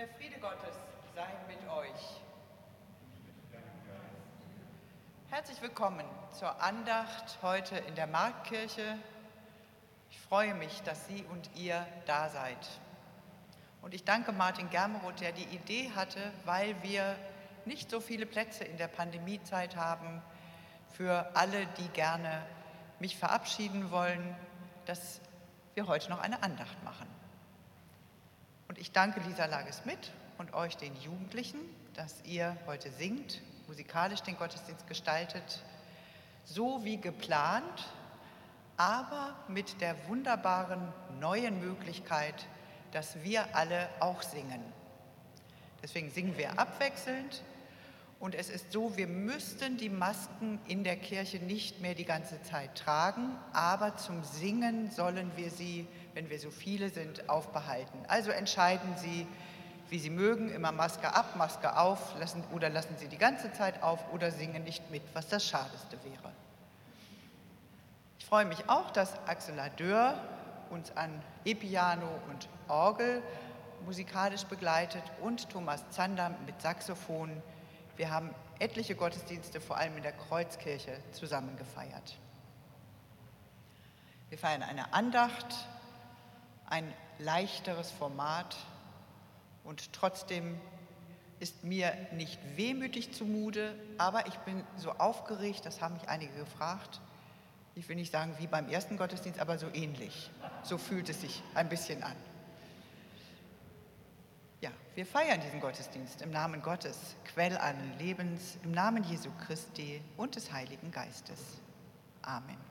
Der Friede Gottes sei mit euch. Herzlich willkommen zur Andacht heute in der Marktkirche. Ich freue mich, dass Sie und ihr da seid. Und ich danke Martin Germeroth, der die Idee hatte, weil wir nicht so viele Plätze in der Pandemiezeit haben, für alle, die gerne mich verabschieden wollen, dass wir heute noch eine Andacht machen. Und ich danke Lisa Lages mit und euch den Jugendlichen, dass ihr heute singt, musikalisch den Gottesdienst gestaltet, so wie geplant, aber mit der wunderbaren neuen Möglichkeit, dass wir alle auch singen. Deswegen singen wir abwechselnd und es ist so, wir müssten die Masken in der Kirche nicht mehr die ganze Zeit tragen, aber zum Singen sollen wir sie, wenn wir so viele sind, aufbehalten. Also entscheiden Sie, wie Sie mögen, immer Maske ab, Maske auf, lassen, oder lassen Sie die ganze Zeit auf oder singen nicht mit, was das Schadeste wäre. Ich freue mich auch, dass Axel Ladeur uns an E-Piano und Orgel musikalisch begleitet und Thomas Zander mit Saxophon wir haben etliche Gottesdienste, vor allem in der Kreuzkirche, zusammen gefeiert. Wir feiern eine Andacht, ein leichteres Format und trotzdem ist mir nicht wehmütig zumute, aber ich bin so aufgeregt, das haben mich einige gefragt. Ich will nicht sagen wie beim ersten Gottesdienst, aber so ähnlich. So fühlt es sich ein bisschen an. Ja, wir feiern diesen Gottesdienst im Namen Gottes, Quell allen Lebens, im Namen Jesu Christi und des Heiligen Geistes. Amen.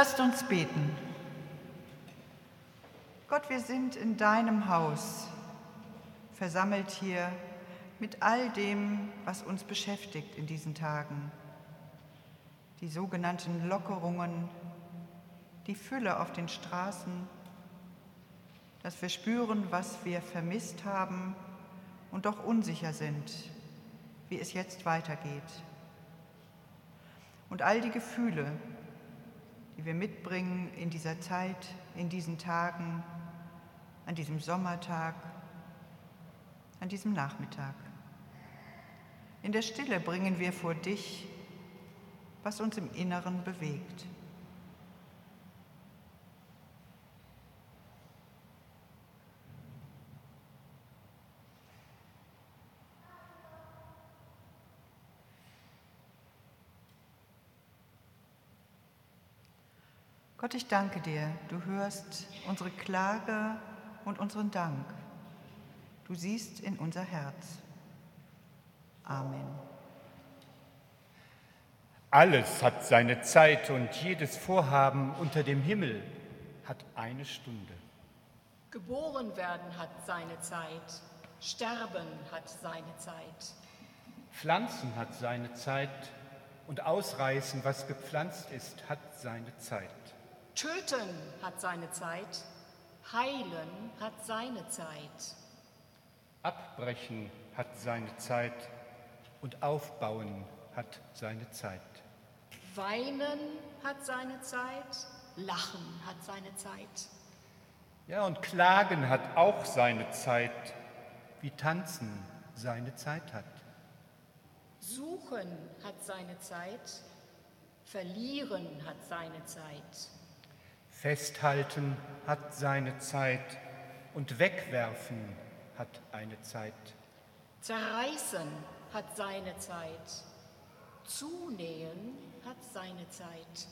Lasst uns beten. Gott, wir sind in deinem Haus, versammelt hier mit all dem, was uns beschäftigt in diesen Tagen. Die sogenannten Lockerungen, die Fülle auf den Straßen, dass wir spüren, was wir vermisst haben und doch unsicher sind, wie es jetzt weitergeht. Und all die Gefühle, die wir mitbringen in dieser Zeit, in diesen Tagen, an diesem Sommertag, an diesem Nachmittag. In der Stille bringen wir vor dich, was uns im Inneren bewegt. Gott, ich danke dir, du hörst unsere Klage und unseren Dank. Du siehst in unser Herz. Amen. Alles hat seine Zeit und jedes Vorhaben unter dem Himmel hat eine Stunde. Geboren werden hat seine Zeit, Sterben hat seine Zeit. Pflanzen hat seine Zeit und Ausreißen, was gepflanzt ist, hat seine Zeit. Töten hat seine Zeit, heilen hat seine Zeit. Abbrechen hat seine Zeit und aufbauen hat seine Zeit. Weinen hat seine Zeit, lachen hat seine Zeit. Ja, und klagen hat auch seine Zeit, wie tanzen seine Zeit hat. Suchen hat seine Zeit, verlieren hat seine Zeit. Festhalten hat seine Zeit und wegwerfen hat eine Zeit. Zerreißen hat seine Zeit. Zunähen hat seine Zeit.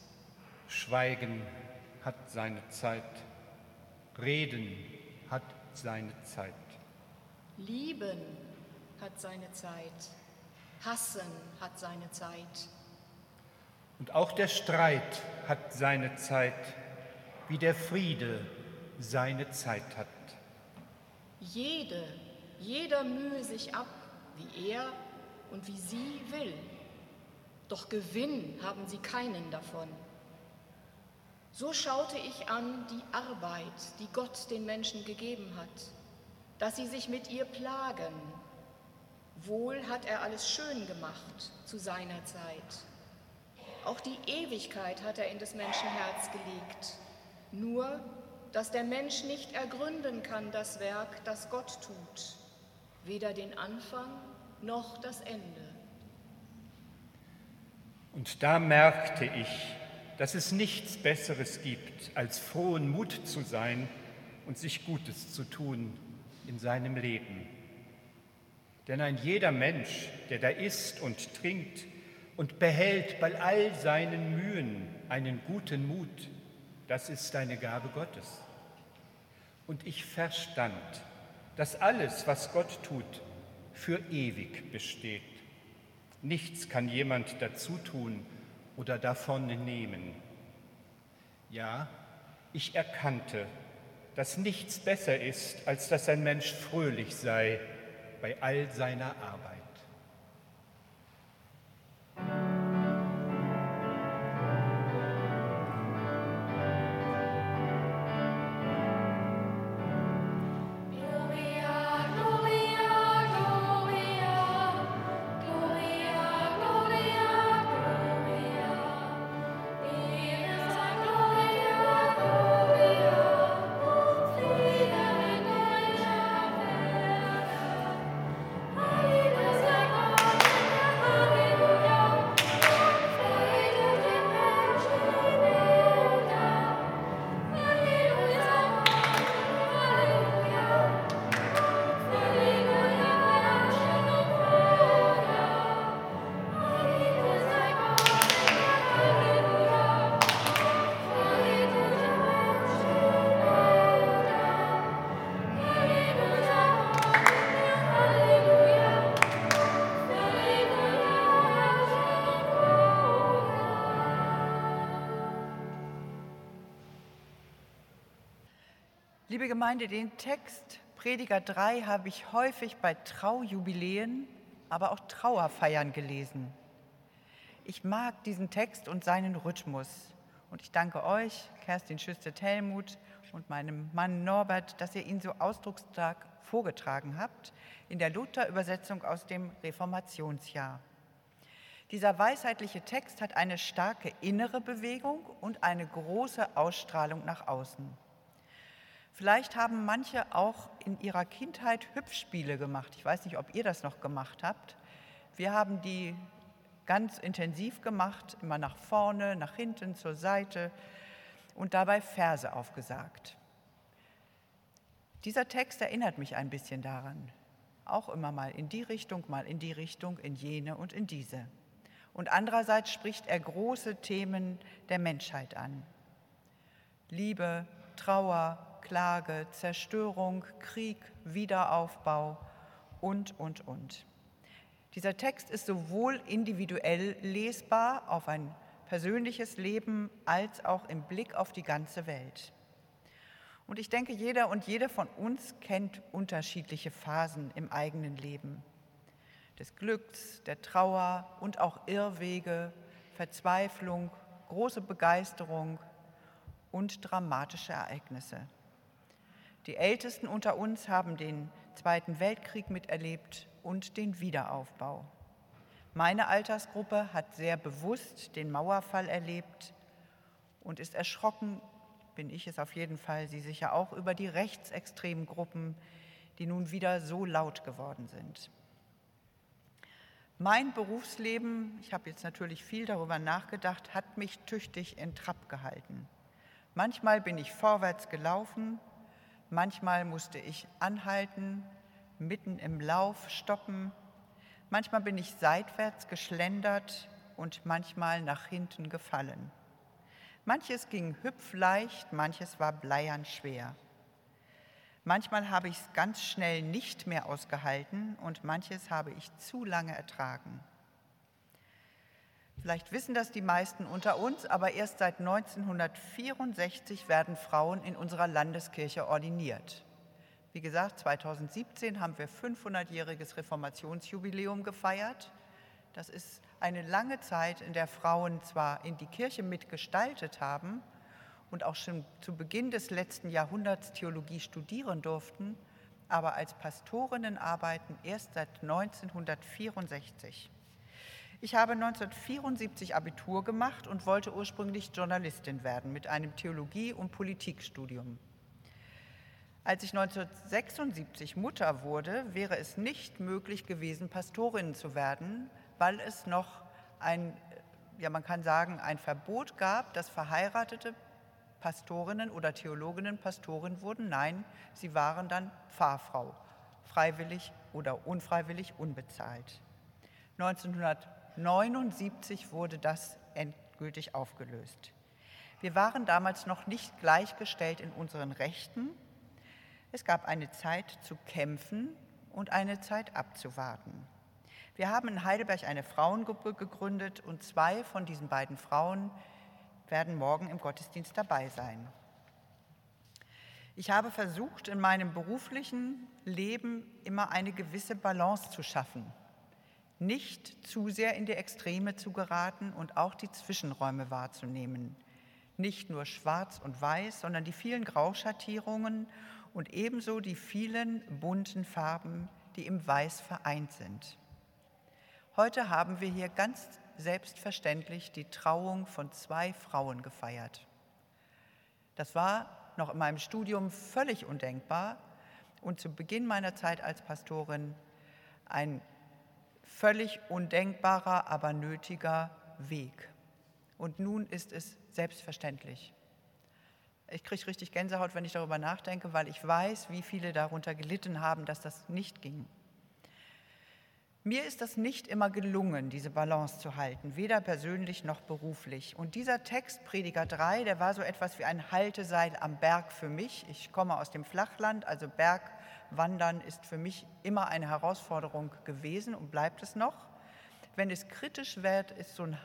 Schweigen hat seine Zeit. Reden hat seine Zeit. Lieben hat seine Zeit. Hassen hat seine Zeit. Und auch der Streit hat seine Zeit wie der Friede seine Zeit hat. Jede, jeder mühe sich ab, wie er und wie sie will. Doch Gewinn haben sie keinen davon. So schaute ich an die Arbeit, die Gott den Menschen gegeben hat, dass sie sich mit ihr plagen. Wohl hat er alles schön gemacht zu seiner Zeit. Auch die Ewigkeit hat er in des Menschen Herz gelegt. Nur, dass der Mensch nicht ergründen kann das Werk, das Gott tut, weder den Anfang noch das Ende. Und da merkte ich, dass es nichts Besseres gibt, als frohen Mut zu sein und sich Gutes zu tun in seinem Leben. Denn ein jeder Mensch, der da isst und trinkt und behält bei all seinen Mühen einen guten Mut, das ist eine Gabe Gottes. Und ich verstand, dass alles, was Gott tut, für ewig besteht. Nichts kann jemand dazu tun oder davon nehmen. Ja, ich erkannte, dass nichts besser ist, als dass ein Mensch fröhlich sei bei all seiner Arbeit. Liebe Gemeinde, den Text Prediger 3 habe ich häufig bei Traujubiläen, aber auch Trauerfeiern gelesen. Ich mag diesen Text und seinen Rhythmus. Und ich danke euch, Kerstin Schüste-Tellmuth und meinem Mann Norbert, dass ihr ihn so ausdrucksstark vorgetragen habt in der Luther-Übersetzung aus dem Reformationsjahr. Dieser weisheitliche Text hat eine starke innere Bewegung und eine große Ausstrahlung nach außen. Vielleicht haben manche auch in ihrer Kindheit Hüpfspiele gemacht. Ich weiß nicht, ob ihr das noch gemacht habt. Wir haben die ganz intensiv gemacht, immer nach vorne, nach hinten, zur Seite und dabei Verse aufgesagt. Dieser Text erinnert mich ein bisschen daran. Auch immer mal in die Richtung, mal in die Richtung, in jene und in diese. Und andererseits spricht er große Themen der Menschheit an. Liebe, Trauer, Klage, Zerstörung, Krieg, Wiederaufbau und, und, und. Dieser Text ist sowohl individuell lesbar auf ein persönliches Leben als auch im Blick auf die ganze Welt. Und ich denke, jeder und jede von uns kennt unterschiedliche Phasen im eigenen Leben. Des Glücks, der Trauer und auch Irrwege, Verzweiflung, große Begeisterung und dramatische Ereignisse. Die Ältesten unter uns haben den Zweiten Weltkrieg miterlebt und den Wiederaufbau. Meine Altersgruppe hat sehr bewusst den Mauerfall erlebt und ist erschrocken, bin ich es auf jeden Fall, Sie sicher auch, über die rechtsextremen Gruppen, die nun wieder so laut geworden sind. Mein Berufsleben, ich habe jetzt natürlich viel darüber nachgedacht, hat mich tüchtig in Trab gehalten. Manchmal bin ich vorwärts gelaufen, manchmal musste ich anhalten, mitten im Lauf stoppen. Manchmal bin ich seitwärts geschlendert und manchmal nach hinten gefallen. Manches ging hüpfleicht, manches war bleiern schwer. Manchmal habe ich es ganz schnell nicht mehr ausgehalten und manches habe ich zu lange ertragen. Vielleicht wissen das die meisten unter uns, aber erst seit 1964 werden Frauen in unserer Landeskirche ordiniert. Wie gesagt, 2017 haben wir 500-jähriges Reformationsjubiläum gefeiert. Das ist eine lange Zeit, in der Frauen zwar in die Kirche mitgestaltet haben und auch schon zu Beginn des letzten Jahrhunderts Theologie studieren durften, aber als Pastorinnen arbeiten erst seit 1964. Ich habe 1974 Abitur gemacht und wollte ursprünglich Journalistin werden mit einem Theologie- und Politikstudium. Als ich 1976 Mutter wurde, wäre es nicht möglich gewesen, Pastorin zu werden, weil es noch ein, ja man kann sagen, ein Verbot gab, dass verheiratete Pastorinnen oder Theologinnen Pastorin wurden. Nein, sie waren dann Pfarrfrau, freiwillig oder unfreiwillig unbezahlt. 1979 wurde das endgültig aufgelöst. Wir waren damals noch nicht gleichgestellt in unseren Rechten es gab eine Zeit zu kämpfen und eine Zeit abzuwarten. Wir haben in Heidelberg eine Frauengruppe gegründet und zwei von diesen beiden Frauen werden morgen im Gottesdienst dabei sein. Ich habe versucht, in meinem beruflichen Leben immer eine gewisse Balance zu schaffen, nicht zu sehr in die Extreme zu geraten und auch die Zwischenräume wahrzunehmen. Nicht nur schwarz und weiß, sondern die vielen Grauschattierungen und ebenso die vielen bunten Farben, die im Weiß vereint sind. Heute haben wir hier ganz selbstverständlich die Trauung von zwei Frauen gefeiert. Das war noch in meinem Studium völlig undenkbar und zu Beginn meiner Zeit als Pastorin ein völlig undenkbarer, aber nötiger Weg. Und nun ist es selbstverständlich. Ich kriege richtig Gänsehaut, wenn ich darüber nachdenke, weil ich weiß, wie viele darunter gelitten haben, dass das nicht ging. Mir ist das nicht immer gelungen, diese Balance zu halten, weder persönlich noch beruflich. Und dieser Text, Prediger 3, der war so etwas wie ein Halteseil am Berg für mich. Ich komme aus dem Flachland, also Bergwandern ist für mich immer eine Herausforderung gewesen und bleibt es noch. Wenn es kritisch wird, ist so ein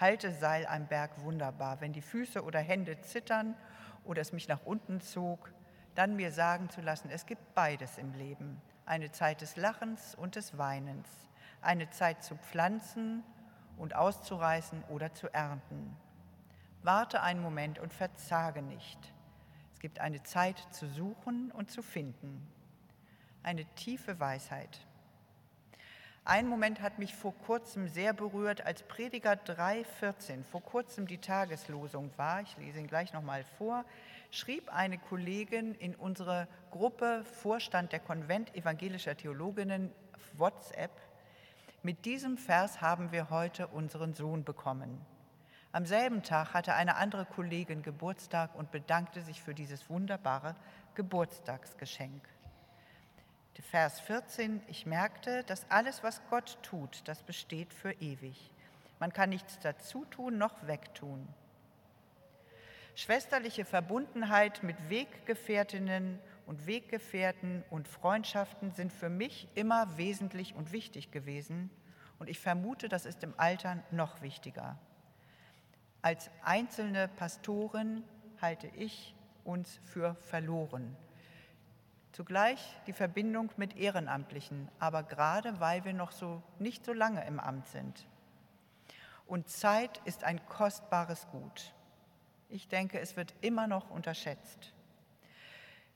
Halteseil am Berg wunderbar. Wenn die Füße oder Hände zittern oder es mich nach unten zog, dann mir sagen zu lassen, es gibt beides im Leben. Eine Zeit des Lachens und des Weinens. Eine Zeit zu pflanzen und auszureißen oder zu ernten. Warte einen Moment und verzage nicht. Es gibt eine Zeit zu suchen und zu finden. Eine tiefe Weisheit. Ein Moment hat mich vor kurzem sehr berührt, als Prediger 3,14 vor kurzem die Tageslosung war. Ich lese ihn gleich nochmal vor. Schrieb eine Kollegin in unsere Gruppe Vorstand der Konvent evangelischer Theologinnen WhatsApp. Mit diesem Vers haben wir heute unseren Sohn bekommen. Am selben Tag hatte eine andere Kollegin Geburtstag und bedankte sich für dieses wunderbare Geburtstagsgeschenk. Vers 14, ich merkte, dass alles, was Gott tut, das besteht für ewig. Man kann nichts dazu tun noch wegtun. Schwesterliche Verbundenheit mit Weggefährtinnen und Weggefährten und Freundschaften sind für mich immer wesentlich und wichtig gewesen und ich vermute, das ist im Alter noch wichtiger. Als einzelne Pastorin halte ich uns für verloren Zugleich die Verbindung mit Ehrenamtlichen, aber gerade weil wir noch so nicht so lange im Amt sind. Und Zeit ist ein kostbares Gut. Ich denke, es wird immer noch unterschätzt.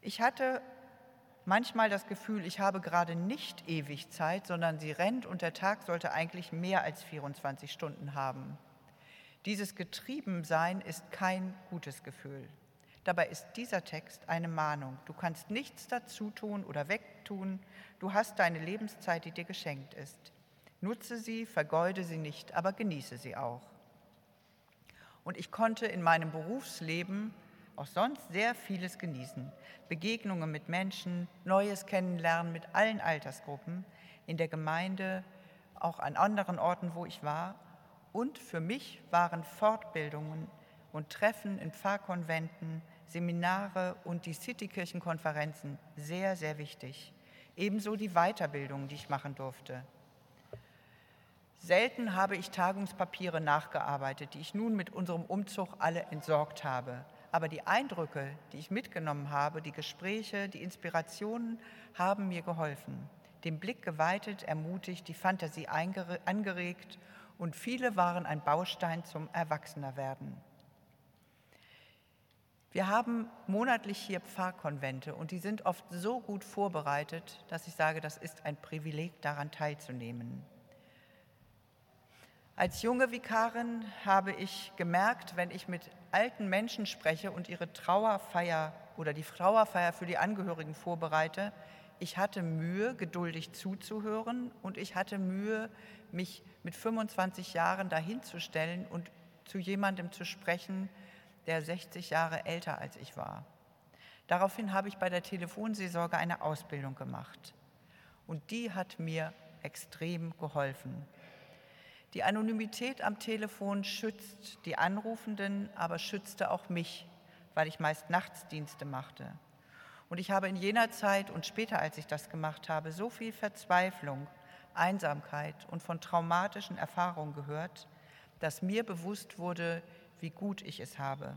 Ich hatte manchmal das Gefühl, ich habe gerade nicht ewig Zeit, sondern sie rennt und der Tag sollte eigentlich mehr als 24 Stunden haben. Dieses Getriebensein ist kein gutes Gefühl. Dabei ist dieser Text eine Mahnung. Du kannst nichts dazu tun oder wegtun. Du hast deine Lebenszeit, die dir geschenkt ist. Nutze sie, vergeude sie nicht, aber genieße sie auch. Und ich konnte in meinem Berufsleben auch sonst sehr vieles genießen. Begegnungen mit Menschen, Neues kennenlernen mit allen Altersgruppen, in der Gemeinde, auch an anderen Orten, wo ich war. Und für mich waren Fortbildungen und Treffen in Pfarrkonventen, Seminare und die Citykirchenkonferenzen sehr, sehr wichtig. Ebenso die Weiterbildung, die ich machen durfte. Selten habe ich Tagungspapiere nachgearbeitet, die ich nun mit unserem Umzug alle entsorgt habe. Aber die Eindrücke, die ich mitgenommen habe, die Gespräche, die Inspirationen haben mir geholfen. Den Blick geweitet, ermutigt, die Fantasie angeregt und viele waren ein Baustein zum Erwachsenerwerden. Wir haben monatlich hier Pfarrkonvente und die sind oft so gut vorbereitet, dass ich sage, das ist ein Privileg, daran teilzunehmen. Als junge Vikarin habe ich gemerkt, wenn ich mit alten Menschen spreche und ihre Trauerfeier oder die Trauerfeier für die Angehörigen vorbereite, ich hatte Mühe, geduldig zuzuhören und ich hatte Mühe, mich mit 25 Jahren dahinzustellen und zu jemandem zu sprechen, der 60 Jahre älter als ich war. Daraufhin habe ich bei der Telefonseelsorge eine Ausbildung gemacht. Und die hat mir extrem geholfen. Die Anonymität am Telefon schützt die Anrufenden, aber schützte auch mich, weil ich meist Nachtsdienste machte. Und ich habe in jener Zeit und später, als ich das gemacht habe, so viel Verzweiflung, Einsamkeit und von traumatischen Erfahrungen gehört, dass mir bewusst wurde, wie gut ich es habe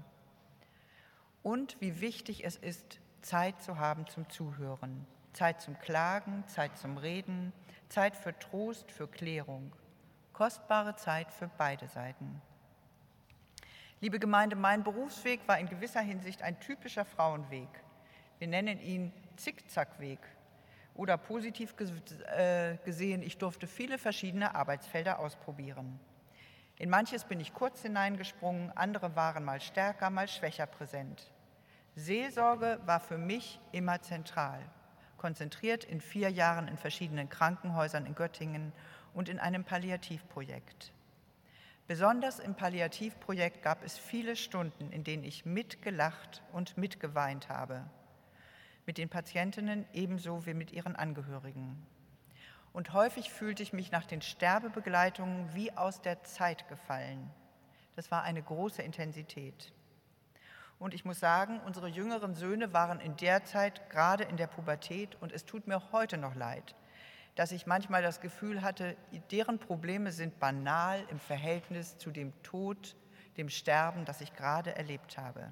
und wie wichtig es ist, Zeit zu haben zum Zuhören, Zeit zum Klagen, Zeit zum Reden, Zeit für Trost, für Klärung, kostbare Zeit für beide Seiten. Liebe Gemeinde, mein Berufsweg war in gewisser Hinsicht ein typischer Frauenweg. Wir nennen ihn Zickzackweg oder positiv äh, gesehen, ich durfte viele verschiedene Arbeitsfelder ausprobieren. In manches bin ich kurz hineingesprungen, andere waren mal stärker, mal schwächer präsent. Seelsorge war für mich immer zentral, konzentriert in vier Jahren in verschiedenen Krankenhäusern in Göttingen und in einem Palliativprojekt. Besonders im Palliativprojekt gab es viele Stunden, in denen ich mitgelacht und mitgeweint habe. Mit den Patientinnen ebenso wie mit ihren Angehörigen und häufig fühlte ich mich nach den Sterbebegleitungen wie aus der Zeit gefallen. Das war eine große Intensität. Und ich muss sagen, unsere jüngeren Söhne waren in der Zeit gerade in der Pubertät und es tut mir heute noch leid, dass ich manchmal das Gefühl hatte, deren Probleme sind banal im Verhältnis zu dem Tod, dem Sterben, das ich gerade erlebt habe.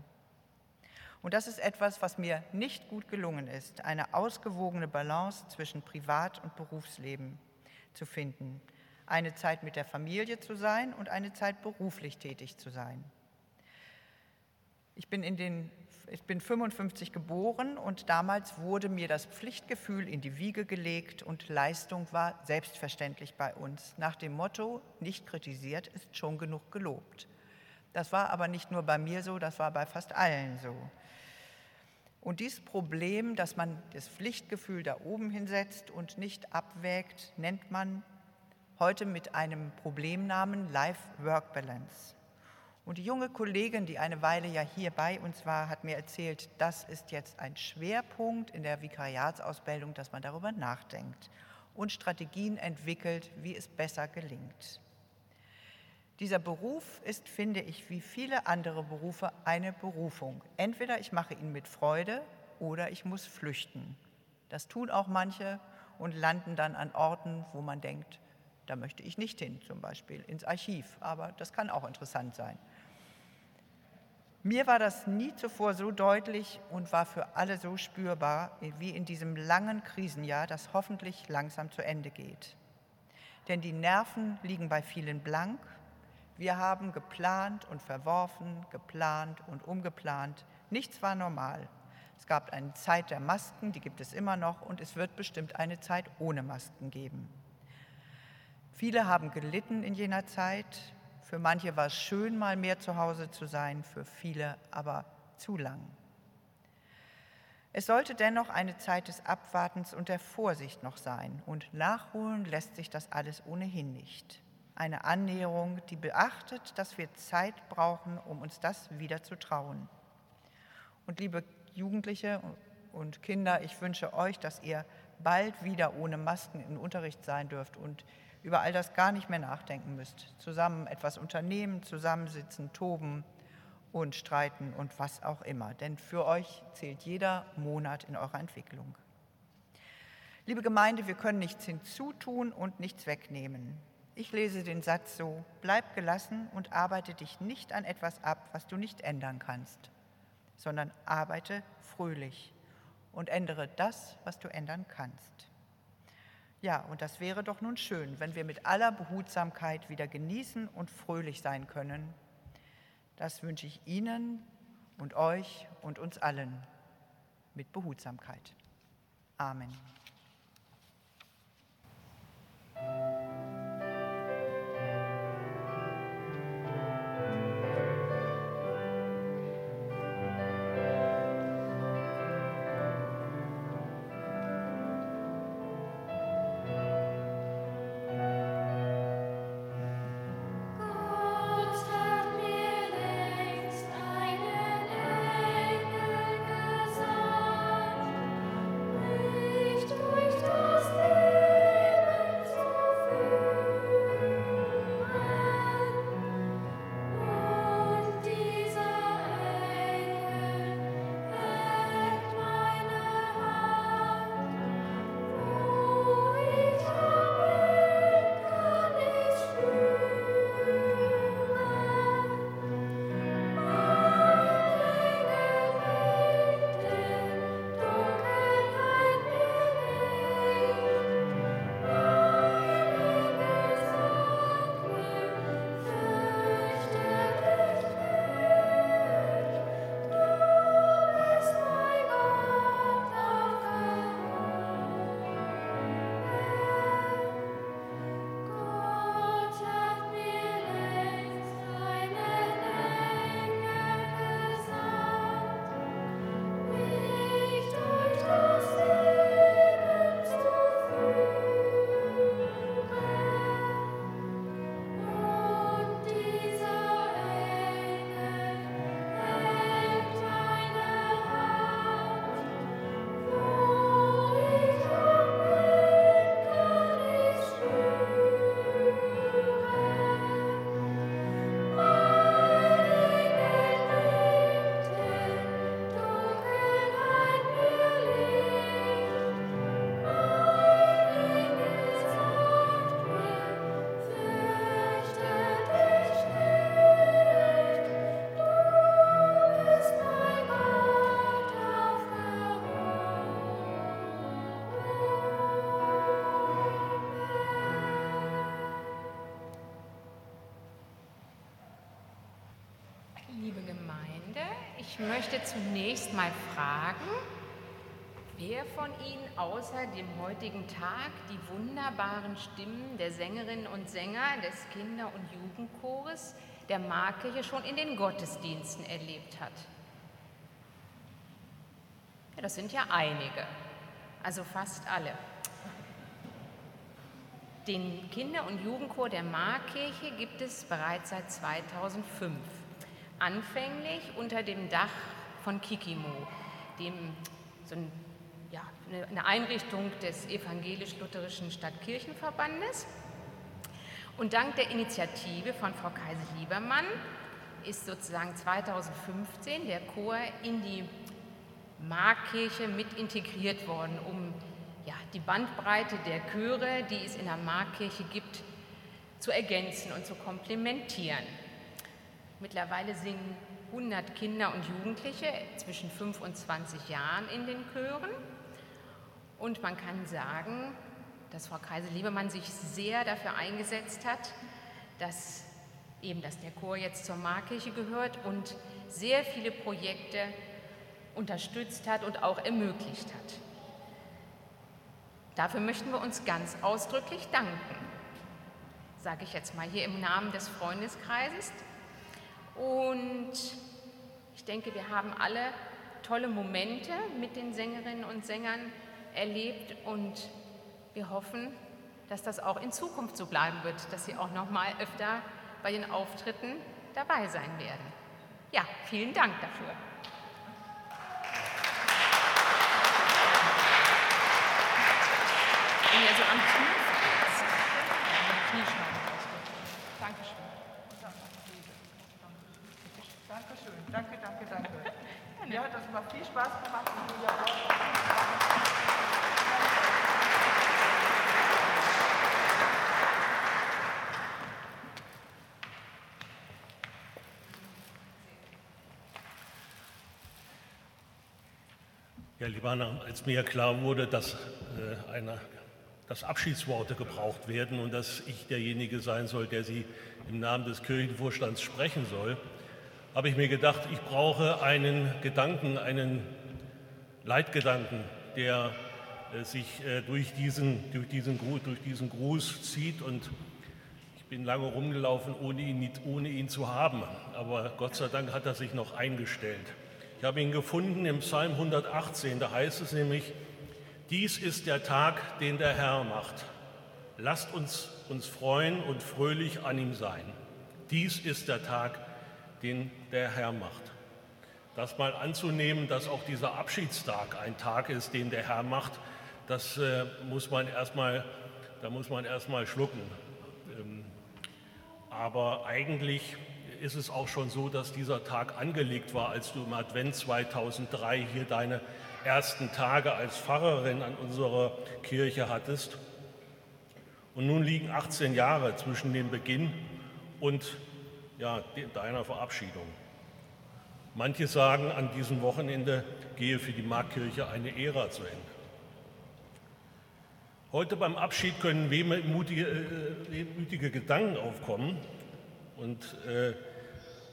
Und das ist etwas, was mir nicht gut gelungen ist, eine ausgewogene Balance zwischen Privat- und Berufsleben zu finden. Eine Zeit mit der Familie zu sein und eine Zeit beruflich tätig zu sein. Ich bin, in den, ich bin 55 geboren und damals wurde mir das Pflichtgefühl in die Wiege gelegt und Leistung war selbstverständlich bei uns. Nach dem Motto, nicht kritisiert ist schon genug gelobt. Das war aber nicht nur bei mir so, das war bei fast allen so. Und dieses Problem, dass man das Pflichtgefühl da oben hinsetzt und nicht abwägt, nennt man heute mit einem Problemnamen Life-Work-Balance. Und die junge Kollegin, die eine Weile ja hier bei uns war, hat mir erzählt, das ist jetzt ein Schwerpunkt in der Vikariatsausbildung, dass man darüber nachdenkt und Strategien entwickelt, wie es besser gelingt. Dieser Beruf ist, finde ich, wie viele andere Berufe eine Berufung. Entweder ich mache ihn mit Freude oder ich muss flüchten. Das tun auch manche und landen dann an Orten, wo man denkt, da möchte ich nicht hin, zum Beispiel ins Archiv, aber das kann auch interessant sein. Mir war das nie zuvor so deutlich und war für alle so spürbar wie in diesem langen Krisenjahr, das hoffentlich langsam zu Ende geht. Denn die Nerven liegen bei vielen blank. Wir haben geplant und verworfen, geplant und umgeplant. Nichts war normal. Es gab eine Zeit der Masken, die gibt es immer noch, und es wird bestimmt eine Zeit ohne Masken geben. Viele haben gelitten in jener Zeit, für manche war es schön, mal mehr zu Hause zu sein, für viele aber zu lang. Es sollte dennoch eine Zeit des Abwartens und der Vorsicht noch sein, und nachholen lässt sich das alles ohnehin nicht. Eine Annäherung, die beachtet, dass wir Zeit brauchen, um uns das wieder zu trauen. Und liebe Jugendliche und Kinder, ich wünsche euch, dass ihr bald wieder ohne Masken im Unterricht sein dürft und über all das gar nicht mehr nachdenken müsst. Zusammen etwas unternehmen, zusammensitzen, toben und streiten und was auch immer. Denn für euch zählt jeder Monat in eurer Entwicklung. Liebe Gemeinde, wir können nichts hinzutun und nichts wegnehmen. Ich lese den Satz so, bleib gelassen und arbeite dich nicht an etwas ab, was du nicht ändern kannst, sondern arbeite fröhlich und ändere das, was du ändern kannst. Ja, und das wäre doch nun schön, wenn wir mit aller Behutsamkeit wieder genießen und fröhlich sein können. Das wünsche ich Ihnen und euch und uns allen mit Behutsamkeit. Amen. Möchte zunächst mal fragen, wer von Ihnen außer dem heutigen Tag die wunderbaren Stimmen der Sängerinnen und Sänger des Kinder- und Jugendchores der Markirche schon in den Gottesdiensten erlebt hat. Ja, das sind ja einige, also fast alle. Den Kinder- und Jugendchor der Markirche gibt es bereits seit 2005. Anfänglich unter dem Dach von Kikimo, dem so ein, ja, eine Einrichtung des evangelisch-lutherischen Stadtkirchenverbandes. Und dank der Initiative von Frau Kaiser-Liebermann ist sozusagen 2015 der Chor in die Markkirche mit integriert worden, um ja, die Bandbreite der Chöre, die es in der Markkirche gibt, zu ergänzen und zu komplementieren. Mittlerweile singen 100 Kinder und Jugendliche zwischen 5 und 20 Jahren in den Chören. Und man kann sagen, dass Frau Kreise-Liebermann sich sehr dafür eingesetzt hat, dass eben, dass der Chor jetzt zur Markkirche gehört und sehr viele Projekte unterstützt hat und auch ermöglicht hat. Dafür möchten wir uns ganz ausdrücklich danken, sage ich jetzt mal hier im Namen des Freundeskreises. Und ich denke, wir haben alle tolle Momente mit den Sängerinnen und Sängern erlebt und wir hoffen, dass das auch in Zukunft so bleiben wird, dass sie auch noch mal öfter bei den Auftritten dabei sein werden. Ja, vielen Dank dafür. Wenn ihr so am Knie sitzt, am Knieschneider. Dankeschön. Dankeschön. Danke, danke, danke. Mir hat das immer viel Spaß gemacht. Julia Ja, lieber Anna, als mir klar wurde, dass, äh, eine, dass Abschiedsworte gebraucht werden und dass ich derjenige sein soll, der sie im Namen des Kirchenvorstands sprechen soll, habe ich mir gedacht, ich brauche einen Gedanken, einen Leitgedanken, der äh, sich äh, durch, diesen, durch, diesen, durch diesen Gruß zieht. Und ich bin lange rumgelaufen, ohne ihn, ohne ihn zu haben. Aber Gott sei Dank hat er sich noch eingestellt. Ich habe ihn gefunden im Psalm 118, da heißt es nämlich, dies ist der Tag, den der Herr macht. Lasst uns uns freuen und fröhlich an ihm sein. Dies ist der Tag, den der Herr macht. Das mal anzunehmen, dass auch dieser Abschiedstag ein Tag ist, den der Herr macht, das äh, muss man erstmal, da muss man erstmal schlucken. Ähm, aber eigentlich ist es auch schon so, dass dieser Tag angelegt war, als du im Advent 2003 hier deine ersten Tage als Pfarrerin an unserer Kirche hattest. Und nun liegen 18 Jahre zwischen dem Beginn und ja, deiner Verabschiedung. Manche sagen, an diesem Wochenende gehe für die Marktkirche eine Ära zu Ende. Heute beim Abschied können wehmütige, äh, wehmütige Gedanken aufkommen und äh,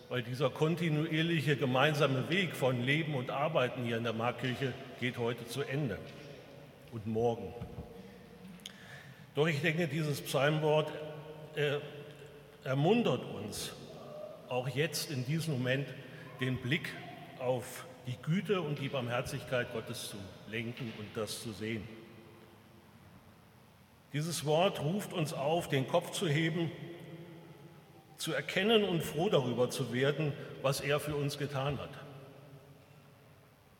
weil dieser kontinuierliche gemeinsame Weg von Leben und Arbeiten hier in der Marktkirche geht heute zu Ende und morgen. Doch ich denke, dieses Psalmwort äh, ermuntert uns, auch jetzt in diesem Moment den Blick auf die Güte und die Barmherzigkeit Gottes zu lenken und das zu sehen. Dieses Wort ruft uns auf, den Kopf zu heben zu erkennen und froh darüber zu werden, was er für uns getan hat.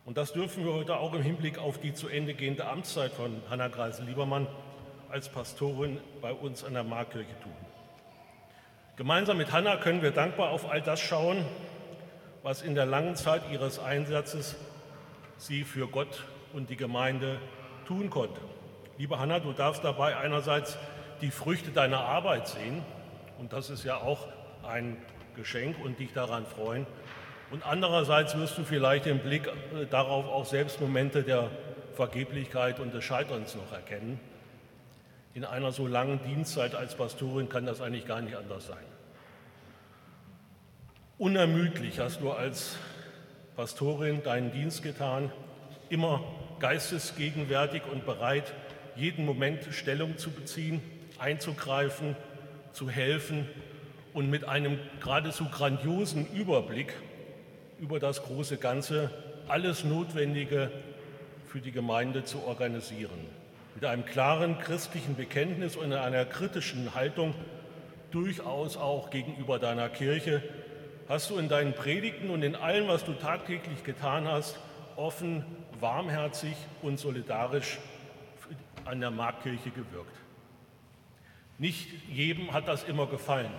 Und das dürfen wir heute auch im Hinblick auf die zu Ende gehende Amtszeit von Hanna Greisel-Liebermann als Pastorin bei uns an der Markkirche tun. Gemeinsam mit Hanna können wir dankbar auf all das schauen, was in der langen Zeit ihres Einsatzes sie für Gott und die Gemeinde tun konnte. Liebe Hanna, du darfst dabei einerseits die Früchte deiner Arbeit sehen, und das ist ja auch ein Geschenk und dich daran freuen. Und andererseits wirst du vielleicht im Blick äh, darauf auch selbst Momente der Vergeblichkeit und des Scheiterns noch erkennen. In einer so langen Dienstzeit als Pastorin kann das eigentlich gar nicht anders sein. Unermüdlich hast du als Pastorin deinen Dienst getan, immer geistesgegenwärtig und bereit, jeden Moment Stellung zu beziehen, einzugreifen, zu helfen und mit einem geradezu grandiosen Überblick über das große Ganze alles Notwendige für die Gemeinde zu organisieren. Mit einem klaren christlichen Bekenntnis und einer kritischen Haltung, durchaus auch gegenüber deiner Kirche, hast du in deinen Predigten und in allem, was du tagtäglich getan hast, offen, warmherzig und solidarisch an der Marktkirche gewirkt. Nicht jedem hat das immer gefallen.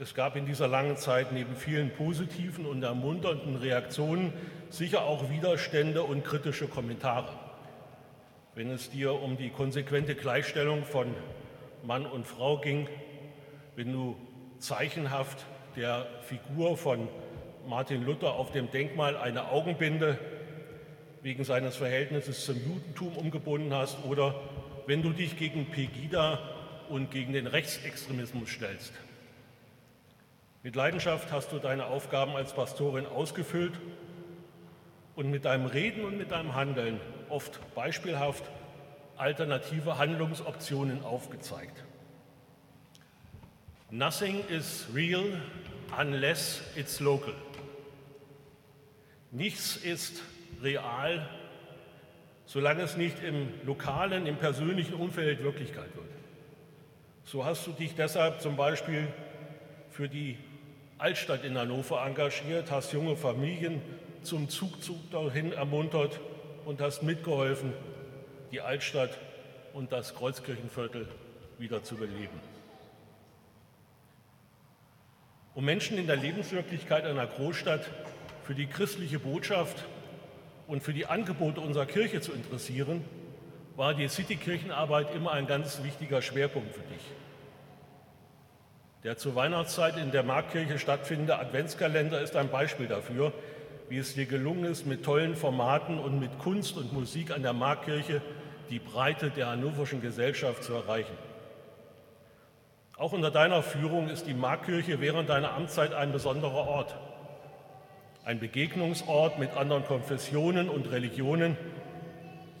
Es gab in dieser langen Zeit neben vielen positiven und ermunternden Reaktionen sicher auch Widerstände und kritische Kommentare. Wenn es dir um die konsequente Gleichstellung von Mann und Frau ging, wenn du zeichenhaft der Figur von Martin Luther auf dem Denkmal eine Augenbinde wegen seines Verhältnisses zum Judentum umgebunden hast oder wenn du dich gegen Pegida und gegen den Rechtsextremismus stellst. Mit Leidenschaft hast du deine Aufgaben als Pastorin ausgefüllt und mit deinem Reden und mit deinem Handeln oft beispielhaft alternative Handlungsoptionen aufgezeigt. Nothing is real unless it's local. Nichts ist real, solange es nicht im lokalen, im persönlichen Umfeld Wirklichkeit wird. So hast du dich deshalb zum Beispiel für die Altstadt in Hannover engagiert, hast junge Familien zum Zugzug dahin ermuntert und hast mitgeholfen, die Altstadt und das Kreuzkirchenviertel wieder zu beleben. Um Menschen in der Lebenswirklichkeit einer Großstadt für die christliche Botschaft und für die Angebote unserer Kirche zu interessieren, war die Citykirchenarbeit immer ein ganz wichtiger Schwerpunkt für dich. Der zur Weihnachtszeit in der Marktkirche stattfindende Adventskalender ist ein Beispiel dafür, wie es dir gelungen ist, mit tollen Formaten und mit Kunst und Musik an der Marktkirche die Breite der hannoverschen Gesellschaft zu erreichen. Auch unter deiner Führung ist die Marktkirche während deiner Amtszeit ein besonderer Ort. Ein Begegnungsort mit anderen Konfessionen und Religionen,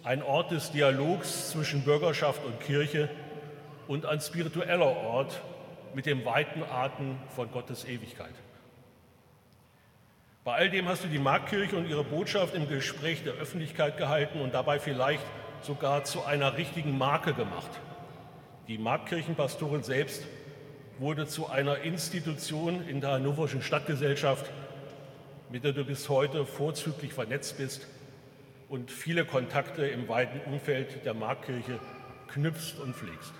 ein Ort des Dialogs zwischen Bürgerschaft und Kirche und ein spiritueller Ort mit dem weiten Atem von Gottes Ewigkeit. Bei all dem hast du die Marktkirche und ihre Botschaft im Gespräch der Öffentlichkeit gehalten und dabei vielleicht sogar zu einer richtigen Marke gemacht. Die Marktkirchenpastorin selbst wurde zu einer Institution in der hannoverschen Stadtgesellschaft, mit der du bis heute vorzüglich vernetzt bist und viele Kontakte im weiten Umfeld der Marktkirche knüpfst und pflegst.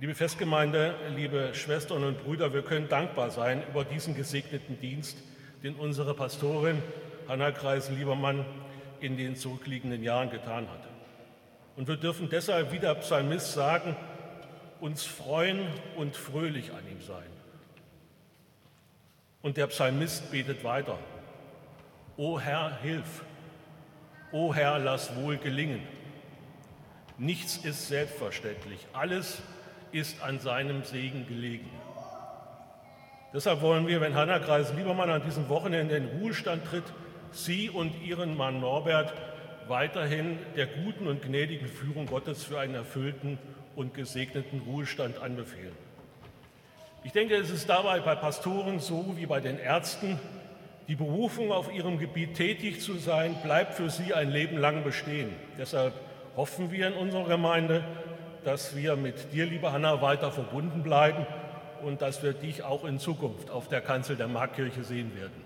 Liebe Festgemeinde, liebe Schwestern und Brüder, wir können dankbar sein über diesen gesegneten Dienst, den unsere Pastorin Hanna Kreis-Liebermann in den zurückliegenden Jahren getan hat. Und wir dürfen deshalb, wie der Psalmist sagen, uns freuen und fröhlich an ihm sein. Und der Psalmist betet weiter. O Herr, hilf. O Herr, lass wohl gelingen. Nichts ist selbstverständlich. Alles ist an seinem Segen gelegen. Deshalb wollen wir, wenn Hanna Kreis-Liebermann an diesem Wochenende in Ruhestand tritt, Sie und Ihren Mann Norbert weiterhin der guten und gnädigen Führung Gottes für einen erfüllten und gesegneten Ruhestand anbefehlen. Ich denke, es ist dabei bei Pastoren so wie bei den Ärzten, die Berufung auf ihrem Gebiet tätig zu sein, bleibt für sie ein Leben lang bestehen. Deshalb hoffen wir in unserer Gemeinde, dass wir mit dir, liebe Hanna, weiter verbunden bleiben und dass wir dich auch in Zukunft auf der Kanzel der Marktkirche sehen werden.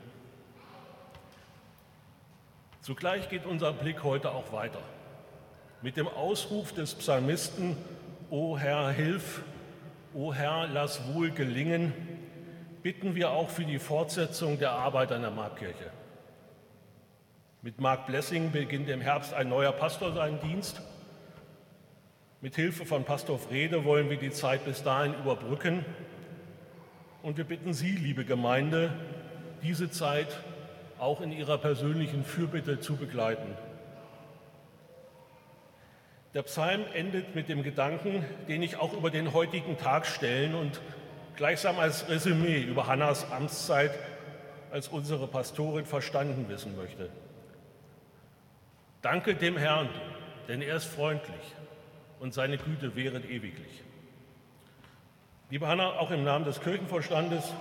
Zugleich geht unser Blick heute auch weiter. Mit dem Ausruf des Psalmisten, O Herr, hilf, O Herr, lass wohl gelingen, bitten wir auch für die Fortsetzung der Arbeit an der Marktkirche. Mit Mark Blessing beginnt im Herbst ein neuer Pastor seinen Dienst. Mit Hilfe von Pastor Frede wollen wir die Zeit bis dahin überbrücken. Und wir bitten Sie, liebe Gemeinde, diese Zeit auch in Ihrer persönlichen Fürbitte zu begleiten. Der Psalm endet mit dem Gedanken, den ich auch über den heutigen Tag stellen und gleichsam als Resümee über Hannas Amtszeit als unsere Pastorin verstanden wissen möchte. Danke dem Herrn, denn er ist freundlich und seine Güte wäret ewiglich. Liebe Hanna, auch im Namen des Kirchenvorstandes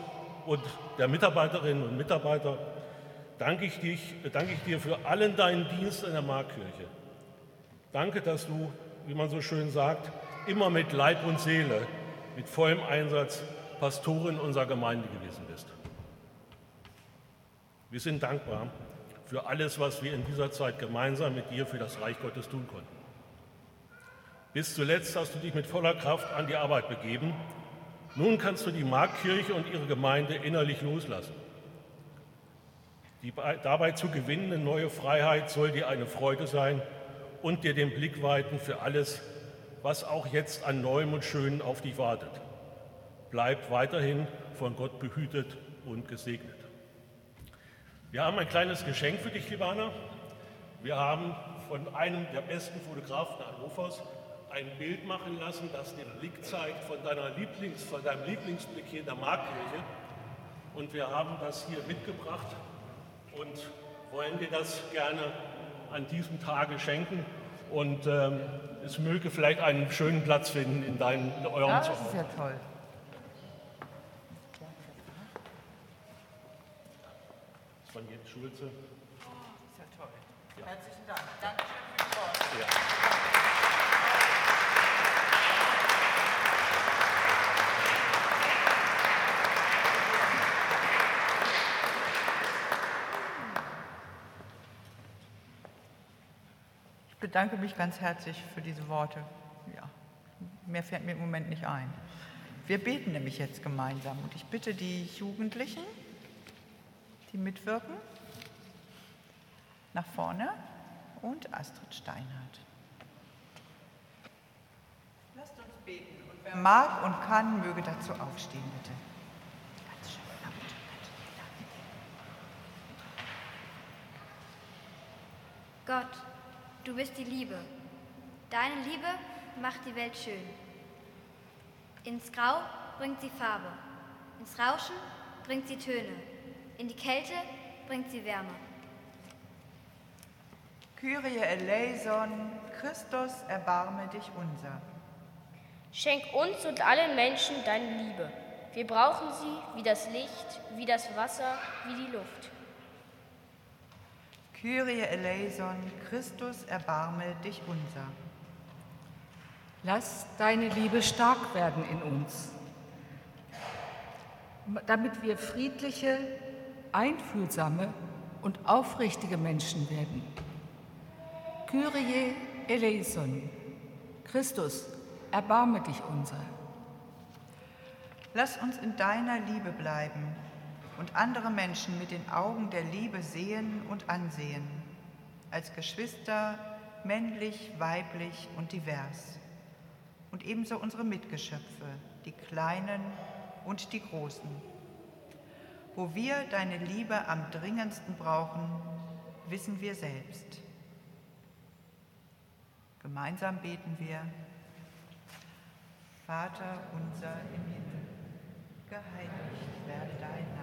und der Mitarbeiterinnen und Mitarbeiter danke ich, dich, danke ich dir für allen deinen Dienst in der Markkirche. Danke, dass du, wie man so schön sagt, immer mit Leib und Seele, mit vollem Einsatz Pastorin unserer Gemeinde gewesen bist. Wir sind dankbar für alles, was wir in dieser Zeit gemeinsam mit dir für das Reich Gottes tun konnten. Bis zuletzt hast du dich mit voller Kraft an die Arbeit begeben. Nun kannst du die Marktkirche und ihre Gemeinde innerlich loslassen. Die dabei zu gewinnende neue Freiheit soll dir eine Freude sein und dir den Blick weiten für alles, was auch jetzt an Neuem und Schönen auf dich wartet. Bleib weiterhin von Gott behütet und gesegnet. Wir haben ein kleines Geschenk für dich, Libana. Wir haben von einem der besten Fotografen Hannovers ein Bild machen lassen, das den Blick zeigt von, deiner Lieblings, von deinem Lieblingsblick hier in der Marktkirche. Und wir haben das hier mitgebracht und wollen dir das gerne an diesem Tage schenken. Und ähm, es möge vielleicht einen schönen Platz finden in, deinem, in eurem ja, Das ist ja toll. von Jens Schulze. Oh, ist ja toll. Ja. Herzlichen Dank. Dankeschön für die Worte. Ja. Bedanke mich ganz herzlich für diese Worte. Ja, mehr fällt mir im Moment nicht ein. Wir beten nämlich jetzt gemeinsam und ich bitte die Jugendlichen, die mitwirken. Nach vorne und Astrid Steinhardt. Lasst uns beten und wer mag und kann, möge dazu aufstehen, bitte. Ganz schön laut. Gott, du bist die Liebe. Deine Liebe macht die Welt schön. Ins Grau bringt sie Farbe, ins Rauschen bringt sie Töne. In die Kälte bringt sie Wärme. Kyrie eleison, Christus, erbarme dich unser. Schenk uns und allen Menschen deine Liebe. Wir brauchen sie wie das Licht, wie das Wasser, wie die Luft. Kyrie eleison, Christus, erbarme dich unser. Lass deine Liebe stark werden in uns, damit wir friedliche, einfühlsame und aufrichtige Menschen werden. Kyrie eleison, Christus, erbarme dich unser. Lass uns in deiner Liebe bleiben und andere Menschen mit den Augen der Liebe sehen und ansehen, als Geschwister, männlich, weiblich und divers. Und ebenso unsere Mitgeschöpfe, die Kleinen und die Großen wo wir deine Liebe am dringendsten brauchen, wissen wir selbst. Gemeinsam beten wir. Vater unser im Himmel, geheiligt werde dein Name,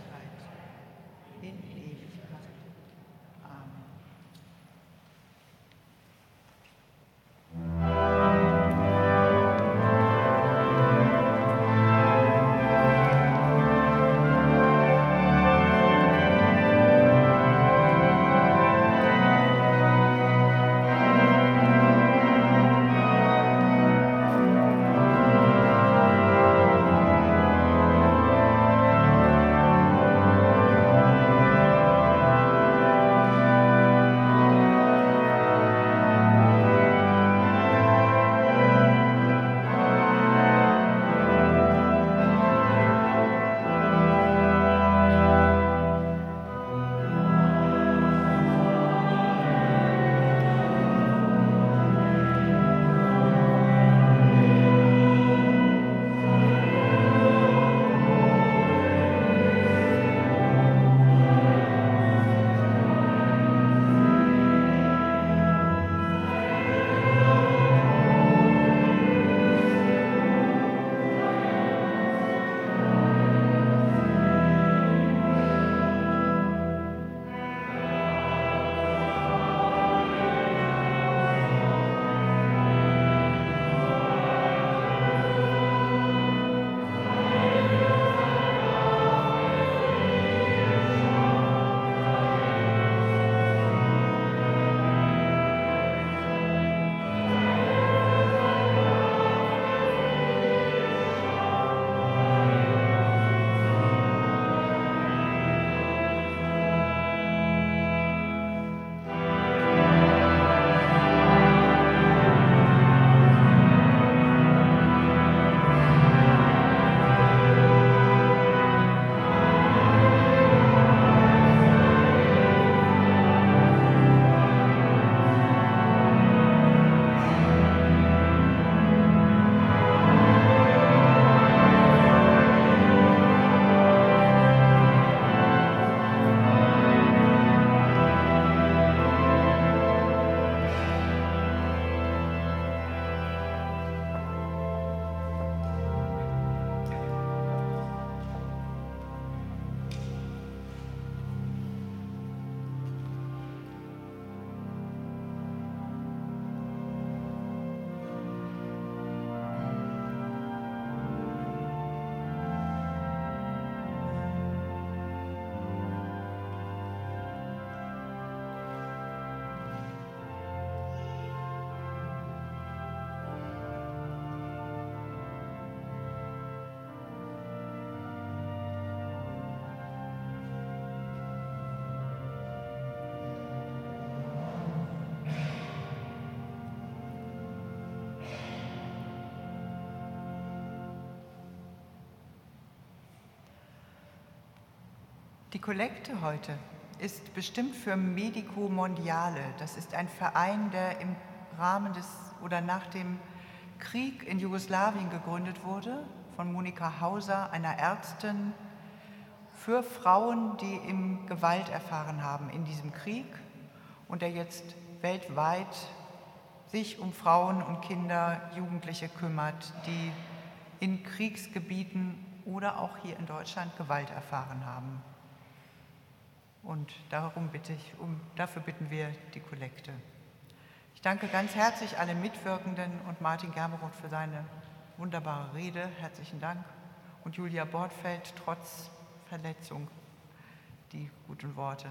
Kollekte heute ist bestimmt für Medico Mondiale. Das ist ein Verein, der im Rahmen des oder nach dem Krieg in Jugoslawien gegründet wurde von Monika Hauser, einer Ärztin, für Frauen, die im Gewalt erfahren haben in diesem Krieg und der jetzt weltweit sich um Frauen und Kinder, Jugendliche kümmert, die in Kriegsgebieten oder auch hier in Deutschland Gewalt erfahren haben. Und darum bitte ich, um, dafür bitten wir die Kollekte. Ich danke ganz herzlich allen Mitwirkenden und Martin Germeroth für seine wunderbare Rede. Herzlichen Dank. Und Julia Bortfeld, trotz Verletzung, die guten Worte.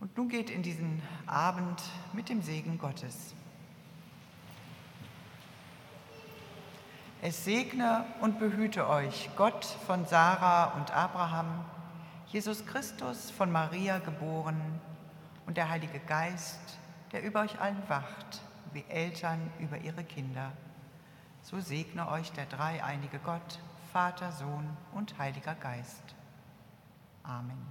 Und nun geht in diesen Abend mit dem Segen Gottes. Es segne und behüte euch Gott von Sarah und Abraham, Jesus Christus von Maria geboren und der Heilige Geist, der über euch allen wacht, wie Eltern über ihre Kinder. So segne euch der dreieinige Gott, Vater, Sohn und Heiliger Geist. Amen.